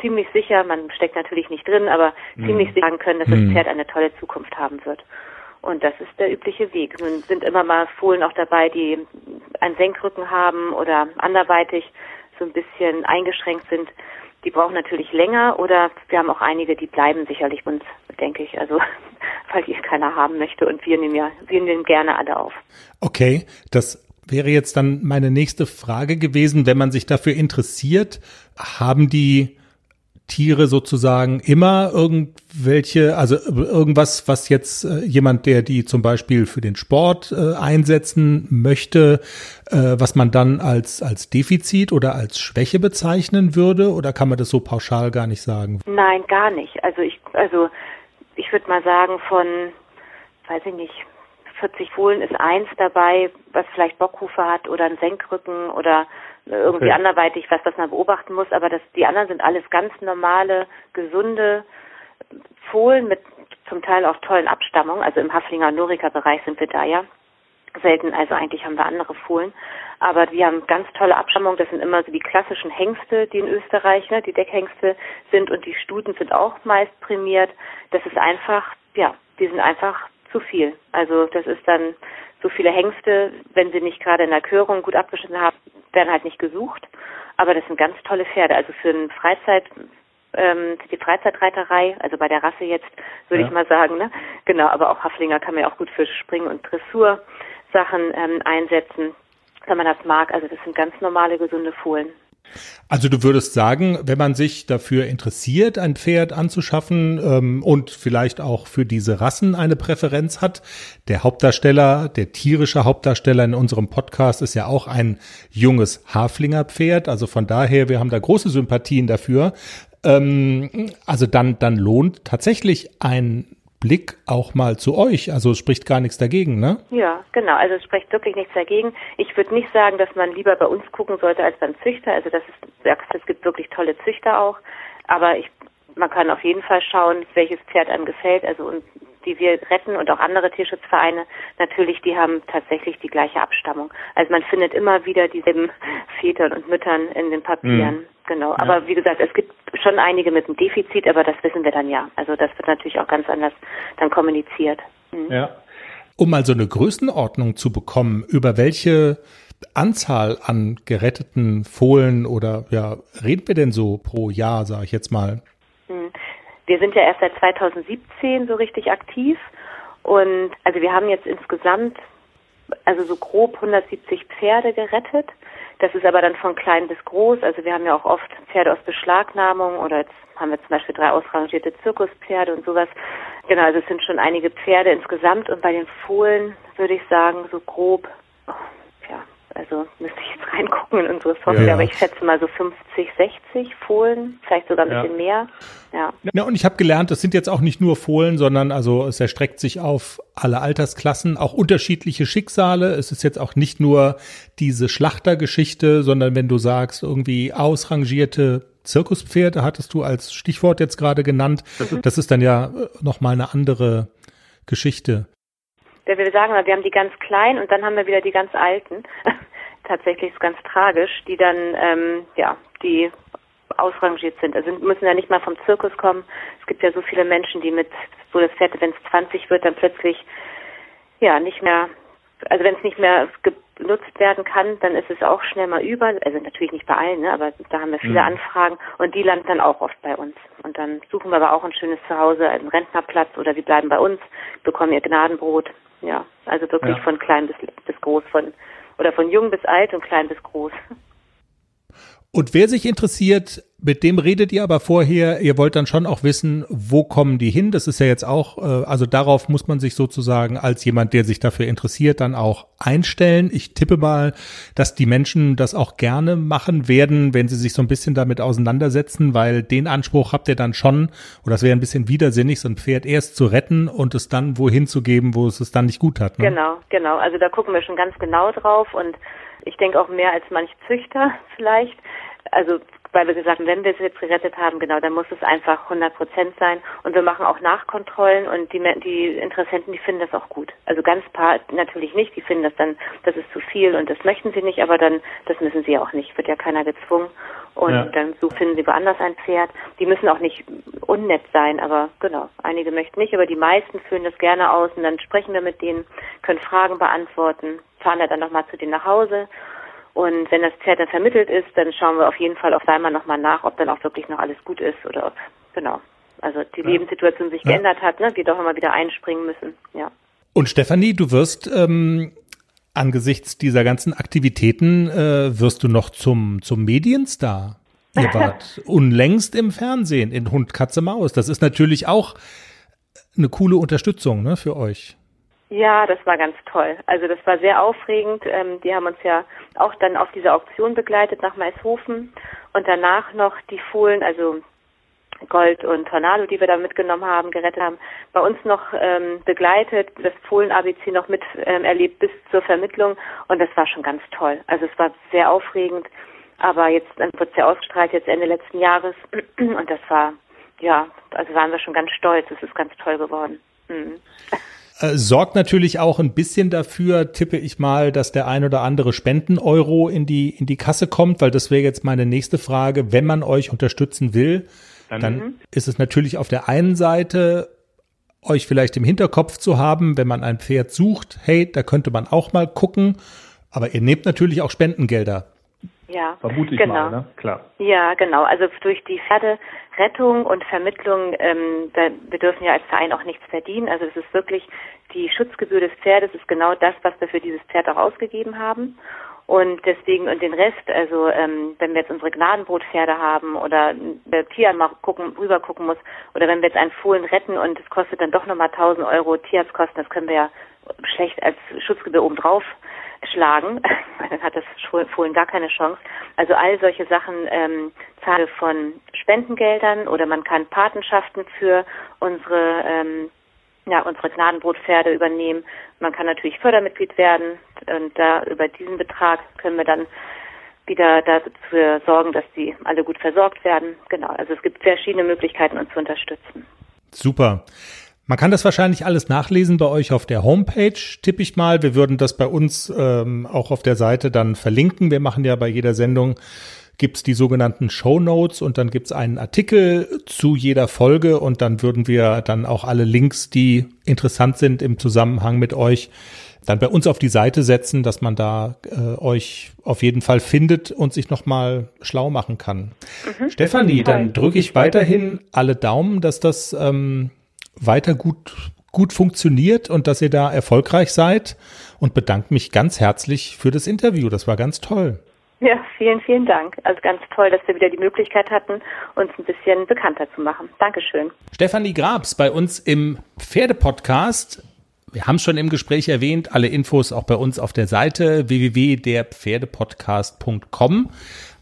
ziemlich sicher, man steckt natürlich nicht drin, aber mhm. ziemlich sicher sagen können, dass das mhm. Pferd eine tolle Zukunft haben wird. Und das ist der übliche Weg. Nun sind immer mal Fohlen auch dabei, die einen Senkrücken haben oder anderweitig so ein bisschen eingeschränkt sind. Die brauchen natürlich länger oder wir haben auch einige, die bleiben sicherlich uns, denke ich. Also weil die keiner haben möchte und wir nehmen ja, wir nehmen gerne alle auf. Okay, das wäre jetzt dann meine nächste Frage gewesen, wenn man sich dafür interessiert, haben die Tiere sozusagen immer irgendwelche, also irgendwas, was jetzt äh, jemand, der die zum Beispiel für den Sport äh, einsetzen möchte, äh, was man dann als, als Defizit oder als Schwäche bezeichnen würde? Oder kann man das so pauschal gar nicht sagen? Nein, gar nicht. Also ich, also ich würde mal sagen, von, weiß ich nicht, 40 Fohlen ist eins dabei, was vielleicht Bockhufe hat oder einen Senkrücken oder irgendwie okay. anderweitig was, was man beobachten muss. Aber das, die anderen sind alles ganz normale, gesunde Fohlen mit zum Teil auch tollen Abstammungen. Also im Haflinger Norika-Bereich sind wir da ja selten. Also eigentlich haben wir andere Fohlen. Aber die haben ganz tolle Abstammung. Das sind immer so die klassischen Hengste, die in Österreich, ne, die Deckhengste sind. Und die Stuten sind auch meist prämiert. Das ist einfach, ja, die sind einfach zu viel. Also das ist dann so viele Hengste, wenn sie nicht gerade in der Körung gut abgeschnitten haben, werden halt nicht gesucht. Aber das sind ganz tolle Pferde. Also für ein Freizeit, ähm, die Freizeitreiterei, also bei der Rasse jetzt, würde ja. ich mal sagen, ne? Genau, aber auch Haflinger kann man ja auch gut für Spring- und Dressur-Sachen ähm, einsetzen, wenn man das mag. Also das sind ganz normale, gesunde Fohlen. Also du würdest sagen, wenn man sich dafür interessiert, ein Pferd anzuschaffen ähm, und vielleicht auch für diese Rassen eine Präferenz hat, der Hauptdarsteller, der tierische Hauptdarsteller in unserem Podcast ist ja auch ein junges Haflinger-Pferd. Also von daher, wir haben da große Sympathien dafür. Ähm, also dann, dann lohnt tatsächlich ein Blick auch mal zu euch. Also es spricht gar nichts dagegen, ne? Ja, genau. Also es spricht wirklich nichts dagegen. Ich würde nicht sagen, dass man lieber bei uns gucken sollte als beim Züchter. Also das ist, es gibt wirklich tolle Züchter auch. Aber ich, man kann auf jeden Fall schauen, welches Pferd einem gefällt. Also und die wir retten und auch andere Tierschutzvereine natürlich, die haben tatsächlich die gleiche Abstammung. Also man findet immer wieder dieselben Vätern und Müttern in den Papieren. Mhm. Genau. Ja. Aber wie gesagt, es gibt schon einige mit einem Defizit, aber das wissen wir dann ja. Also das wird natürlich auch ganz anders dann kommuniziert. Mhm. Ja. Um mal so eine Größenordnung zu bekommen, über welche Anzahl an geretteten Fohlen oder ja, reden wir denn so pro Jahr, sage ich jetzt mal? Wir sind ja erst seit 2017 so richtig aktiv und also wir haben jetzt insgesamt also so grob 170 Pferde gerettet. Das ist aber dann von klein bis groß. Also wir haben ja auch oft Pferde aus Beschlagnahmung oder jetzt haben wir zum Beispiel drei ausrangierte Zirkuspferde und sowas. Genau, also es sind schon einige Pferde insgesamt und bei den Fohlen würde ich sagen so grob, oh, also müsste ich jetzt reingucken in unsere Software, ja. aber ich schätze mal so 50, 60 Fohlen, vielleicht sogar ein ja. bisschen mehr. Ja. ja, und ich habe gelernt, das sind jetzt auch nicht nur Fohlen, sondern also es erstreckt sich auf alle Altersklassen, auch unterschiedliche Schicksale. Es ist jetzt auch nicht nur diese Schlachtergeschichte, sondern wenn du sagst, irgendwie ausrangierte Zirkuspferde hattest du als Stichwort jetzt gerade genannt. Das ist dann ja äh, nochmal eine andere Geschichte der will sagen, wir haben die ganz kleinen und dann haben wir wieder die ganz alten. Tatsächlich ist ganz tragisch, die dann, ähm, ja, die ausrangiert sind. Also müssen ja nicht mal vom Zirkus kommen. Es gibt ja so viele Menschen, die mit, wo das Pferd, wenn es 20 wird, dann plötzlich, ja, nicht mehr, also wenn es nicht mehr genutzt werden kann, dann ist es auch schnell mal über. Also natürlich nicht bei allen, ne, aber da haben wir viele mhm. Anfragen und die landen dann auch oft bei uns. Und dann suchen wir aber auch ein schönes Zuhause, einen Rentnerplatz oder die bleiben bei uns, bekommen ihr Gnadenbrot ja, also wirklich ja. von klein bis, bis groß, von oder von jung bis alt und klein bis groß. Und wer sich interessiert, mit dem redet ihr aber vorher, ihr wollt dann schon auch wissen, wo kommen die hin? Das ist ja jetzt auch, äh, also darauf muss man sich sozusagen als jemand, der sich dafür interessiert, dann auch einstellen. Ich tippe mal, dass die Menschen das auch gerne machen werden, wenn sie sich so ein bisschen damit auseinandersetzen, weil den Anspruch habt ihr dann schon, oder das wäre ein bisschen widersinnig, so ein Pferd erst zu retten und es dann wohin zu geben, wo es es dann nicht gut hat. Ne? Genau, genau. Also da gucken wir schon ganz genau drauf und ich denke auch mehr als manch Züchter vielleicht. Also weil wir gesagt haben, wenn wir es jetzt gerettet haben, genau, dann muss es einfach 100 Prozent sein. Und wir machen auch Nachkontrollen und die, die Interessenten, die finden das auch gut. Also ganz paar natürlich nicht, die finden das dann, das ist zu viel und das möchten sie nicht, aber dann, das müssen sie auch nicht, wird ja keiner gezwungen. Und ja. dann so finden sie woanders ein Pferd. Die müssen auch nicht unnett sein, aber genau, einige möchten nicht, aber die meisten führen das gerne aus und dann sprechen wir mit denen, können Fragen beantworten, fahren dann nochmal zu denen nach Hause und wenn das Pferd dann vermittelt ist, dann schauen wir auf jeden Fall auf einmal nochmal nach, ob dann auch wirklich noch alles gut ist oder ob, genau, also die ja. Lebenssituation sich ja. geändert hat, ne, wir doch immer wieder einspringen müssen, ja. Und Stefanie, du wirst ähm, angesichts dieser ganzen Aktivitäten äh, wirst du noch zum, zum Medienstar. Ihr wart unlängst im Fernsehen in Hund, Katze, Maus. Das ist natürlich auch eine coole Unterstützung ne, für euch. Ja, das war ganz toll. Also das war sehr aufregend. Ähm, die haben uns ja auch dann auf diese Auktion begleitet nach Maishofen und danach noch die Fohlen, also Gold und Tornado, die wir da mitgenommen haben, gerettet haben, bei uns noch ähm, begleitet, das Fohlen-ABC noch mit ähm, erlebt bis zur Vermittlung und das war schon ganz toll. Also es war sehr aufregend, aber jetzt wird es ja ausgestrahlt, jetzt Ende letzten Jahres und das war, ja, also waren wir schon ganz stolz, es ist ganz toll geworden. Mhm. Äh, sorgt natürlich auch ein bisschen dafür, tippe ich mal, dass der ein oder andere Spenden-Euro in die, in die Kasse kommt, weil das wäre jetzt meine nächste Frage. Wenn man euch unterstützen will, dann, dann ist es natürlich auf der einen Seite euch vielleicht im Hinterkopf zu haben, wenn man ein Pferd sucht, hey, da könnte man auch mal gucken, aber ihr nehmt natürlich auch Spendengelder. Ja, vermute ich genau. mal, ne? Klar. Ja, genau. Also durch die Pferderettung und Vermittlung, ähm, da, wir dürfen ja als Verein auch nichts verdienen. Also es ist wirklich die Schutzgebühr des Pferdes ist genau das, was wir für dieses Pferd auch ausgegeben haben. Und deswegen, und den Rest, also ähm, wenn wir jetzt unsere Gnadenbrotpferde haben oder der Tierarzt mal gucken, rüber gucken muss, oder wenn wir jetzt einen Fohlen retten und es kostet dann doch nochmal 1000 Euro Tierarztkosten, das können wir ja schlecht als Schutzgebühr obendrauf schlagen, dann hat das Fohlen gar keine Chance. Also all solche Sachen ähm, zahle von Spendengeldern oder man kann Patenschaften für unsere ähm, ja, unsere Gnadenbrotpferde übernehmen. Man kann natürlich Fördermitglied werden und da über diesen Betrag können wir dann wieder dafür sorgen, dass die alle gut versorgt werden. Genau, also es gibt verschiedene Möglichkeiten, uns zu unterstützen. Super. Man kann das wahrscheinlich alles nachlesen bei euch auf der Homepage, tippe ich mal. Wir würden das bei uns ähm, auch auf der Seite dann verlinken. Wir machen ja bei jeder Sendung gibt's die sogenannten Show Notes und dann gibt's einen Artikel zu jeder Folge und dann würden wir dann auch alle Links, die interessant sind im Zusammenhang mit euch, dann bei uns auf die Seite setzen, dass man da äh, euch auf jeden Fall findet und sich nochmal schlau machen kann. Mhm. Stefanie, dann drücke ich weiterhin alle Daumen, dass das ähm, weiter gut, gut funktioniert und dass ihr da erfolgreich seid und bedanke mich ganz herzlich für das Interview. Das war ganz toll. Ja, vielen, vielen Dank. Also ganz toll, dass wir wieder die Möglichkeit hatten, uns ein bisschen bekannter zu machen. Dankeschön. Stefanie Grabs bei uns im Pferdepodcast. Wir haben es schon im Gespräch erwähnt, alle Infos auch bei uns auf der Seite www.derpferdepodcast.com.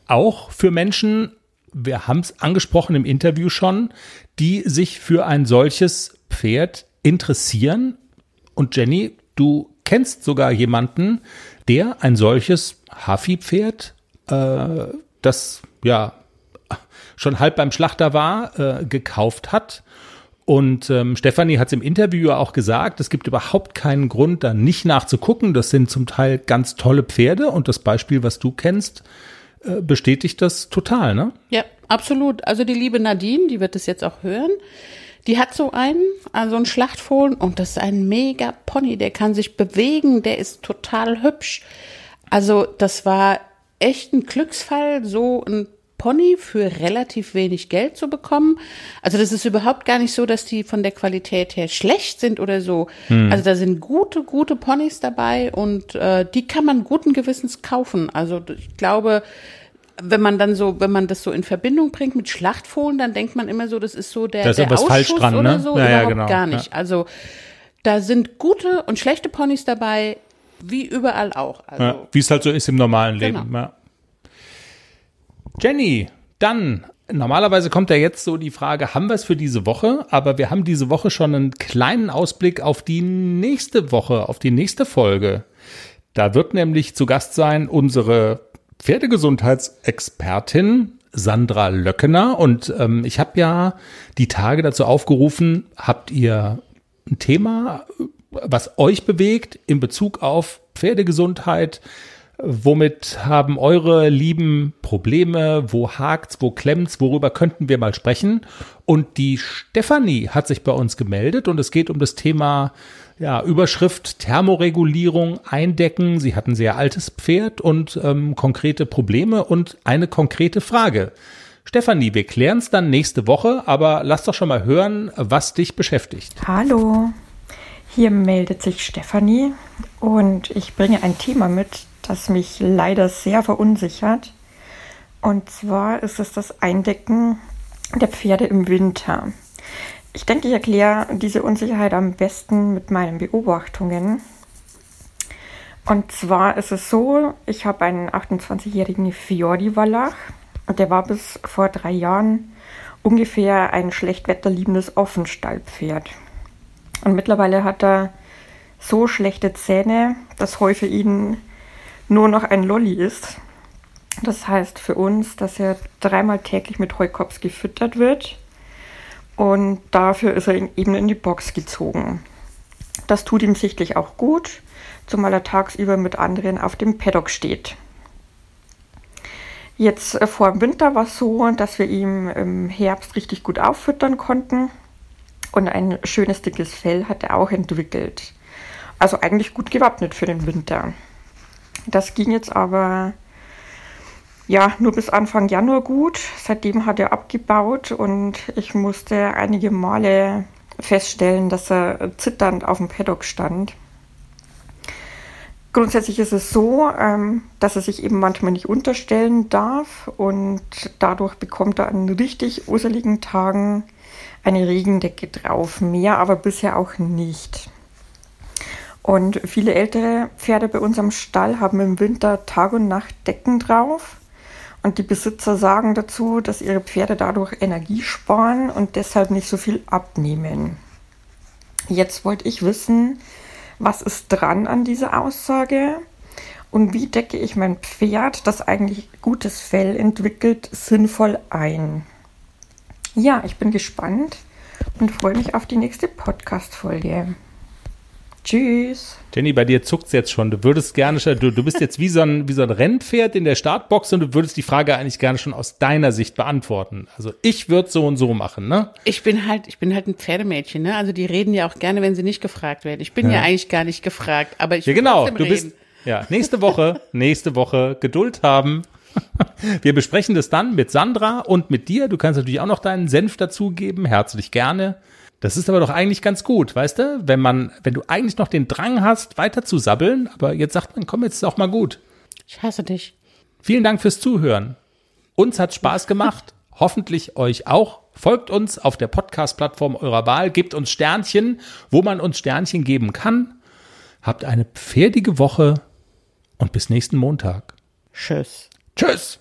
Auch für Menschen, wir haben es angesprochen im Interview schon, die sich für ein solches Pferd interessieren. Und Jenny, du kennst sogar jemanden, der ein solches Hafi-Pferd, äh, das ja schon halb beim Schlachter war, äh, gekauft hat. Und ähm, Stefanie hat es im Interview auch gesagt, es gibt überhaupt keinen Grund, da nicht nachzugucken. Das sind zum Teil ganz tolle Pferde und das Beispiel, was du kennst, äh, bestätigt das total, ne? Ja, absolut. Also die liebe Nadine, die wird es jetzt auch hören. Die hat so einen, also einen Schlachtfohlen und das ist ein mega Pony, der kann sich bewegen, der ist total hübsch. Also das war echt ein Glücksfall, so ein Pony für relativ wenig Geld zu bekommen. Also das ist überhaupt gar nicht so, dass die von der Qualität her schlecht sind oder so. Hm. Also da sind gute, gute Ponys dabei und äh, die kann man guten Gewissens kaufen. Also ich glaube, wenn man dann so, wenn man das so in Verbindung bringt mit Schlachtfohlen, dann denkt man immer so, das ist so der, da ist der Ausschuss falsch dran, oder ne? so. Ja, überhaupt ja, genau. gar nicht. Ja. Also da sind gute und schlechte Ponys dabei. Wie überall auch. Also, ja, wie es halt so ist im normalen Genau. Leben. Ja. Jenny, dann, normalerweise kommt ja jetzt so die Frage, haben wir es für diese Woche? Aber wir haben diese Woche schon einen kleinen Ausblick auf die nächste Woche, auf die nächste Folge. Da wird nämlich zu Gast sein unsere Pferdegesundheitsexpertin Sandra Löckener. Und ähm, ich habe ja die Tage dazu aufgerufen, habt ihr ein Thema, was euch bewegt in Bezug auf Pferdegesundheit? Womit haben eure lieben Probleme? Wo hakt's? Wo klemmt's? Worüber könnten wir mal sprechen? Und die Stefanie hat sich bei uns gemeldet und es geht um das Thema ja, Überschrift Thermoregulierung eindecken. Sie hat ein sehr altes Pferd und ähm, konkrete Probleme und eine konkrete Frage. Stefanie, wir klären es dann nächste Woche, aber lass doch schon mal hören, was dich beschäftigt. Hallo. Hier meldet sich Stefanie und ich bringe ein Thema mit, das mich leider sehr verunsichert. Und zwar ist es das Eindecken der Pferde im Winter. Ich denke, ich erkläre diese Unsicherheit am besten mit meinen Beobachtungen. Und zwar ist es so, ich habe einen 28-jährigen Fiordi-Wallach der war bis vor drei Jahren ungefähr ein schlechtwetterliebendes Offenstallpferd. Und mittlerweile hat er so schlechte Zähne, dass Heu für ihn nur noch ein Lolli ist. Das heißt für uns, dass er dreimal täglich mit Heukops gefüttert wird. Und dafür ist er eben in die Box gezogen. Das tut ihm sichtlich auch gut, zumal er tagsüber mit anderen auf dem Paddock steht. Jetzt äh, vor dem Winter war es so, dass wir ihm im Herbst richtig gut auffüttern konnten. Und ein schönes dickes Fell hat er auch entwickelt. Also eigentlich gut gewappnet für den Winter. Das ging jetzt aber ja nur bis Anfang Januar gut. Seitdem hat er abgebaut und ich musste einige Male feststellen, dass er zitternd auf dem Paddock stand. Grundsätzlich ist es so, ähm, dass er sich eben manchmal nicht unterstellen darf und dadurch bekommt er an richtig useligen Tagen eine Regendecke drauf. Mehr aber bisher auch nicht. Und viele ältere Pferde bei uns am Stall haben im Winter Tag und Nacht Decken drauf. Und die Besitzer sagen dazu, dass ihre Pferde dadurch Energie sparen und deshalb nicht so viel abnehmen. Jetzt wollte ich wissen, was ist dran an dieser Aussage und wie decke ich mein Pferd, das eigentlich gutes Fell entwickelt, sinnvoll ein. Ja, ich bin gespannt und freue mich auf die nächste Podcast-Folge. Tschüss. Jenny, bei dir zuckt es jetzt schon. Du würdest gerne, du, du bist jetzt wie so, ein, wie so ein Rennpferd in der Startbox und du würdest die Frage eigentlich gerne schon aus deiner Sicht beantworten. Also ich würde so und so machen, ne? Ich bin halt, ich bin halt ein Pferdemädchen, ne? Also die reden ja auch gerne, wenn sie nicht gefragt werden. Ich bin ja, ja eigentlich gar nicht gefragt, aber ich Ja, genau. Du bist, ja, nächste Woche, nächste Woche Geduld haben. Wir besprechen das dann mit Sandra und mit dir. Du kannst natürlich auch noch deinen Senf dazugeben. Herzlich gerne. Das ist aber doch eigentlich ganz gut, weißt du? Wenn man, wenn du eigentlich noch den Drang hast, weiter zu sabbeln, aber jetzt sagt man, komm, jetzt ist auch mal gut. Ich hasse dich. Vielen Dank fürs Zuhören. Uns hat Spaß gemacht. Hoffentlich euch auch. Folgt uns auf der Podcast-Plattform eurer Wahl. Gebt uns Sternchen, wo man uns Sternchen geben kann. Habt eine pferdige Woche und bis nächsten Montag. Tschüss. Tschüss.